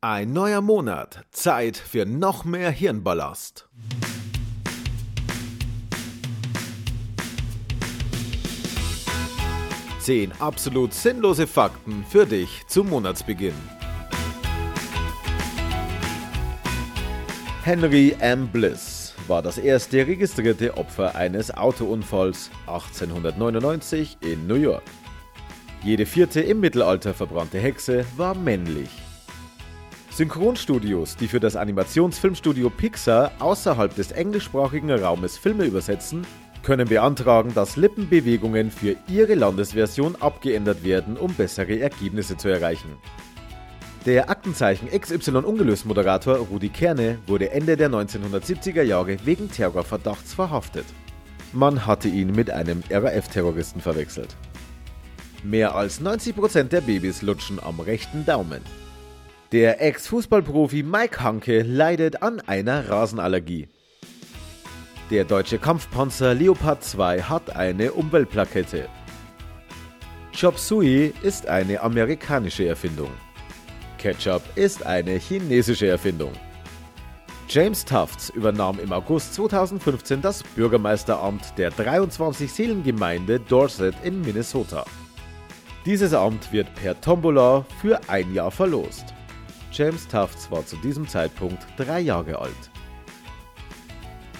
Ein neuer Monat, Zeit für noch mehr Hirnballast. Zehn absolut sinnlose Fakten für dich zum Monatsbeginn. Henry M. Bliss war das erste registrierte Opfer eines Autounfalls 1899 in New York. Jede vierte im Mittelalter verbrannte Hexe war männlich. Synchronstudios, die für das Animationsfilmstudio Pixar außerhalb des englischsprachigen Raumes Filme übersetzen, können beantragen, dass Lippenbewegungen für ihre Landesversion abgeändert werden, um bessere Ergebnisse zu erreichen. Der Aktenzeichen XY ungelöst Moderator Rudi Kerne wurde Ende der 1970er Jahre wegen Terrorverdachts verhaftet. Man hatte ihn mit einem RAF-Terroristen verwechselt. Mehr als 90% der Babys lutschen am rechten Daumen. Der Ex-Fußballprofi Mike Hanke leidet an einer Rasenallergie. Der deutsche Kampfpanzer Leopard 2 hat eine Umweltplakette. Chop Suey ist eine amerikanische Erfindung. Ketchup ist eine chinesische Erfindung. James Tufts übernahm im August 2015 das Bürgermeisteramt der 23-Seelengemeinde Dorset in Minnesota. Dieses Amt wird per Tombola für ein Jahr verlost. James Tufts war zu diesem Zeitpunkt drei Jahre alt.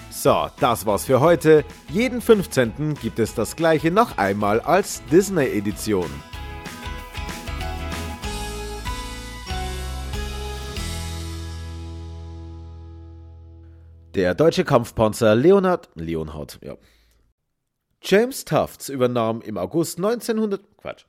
So, das war's für heute. Jeden 15. gibt es das gleiche noch einmal als Disney-Edition. Der deutsche Kampfpanzer Leonhard, Leonhard, ja. James Tufts übernahm im August 1900, Quatsch.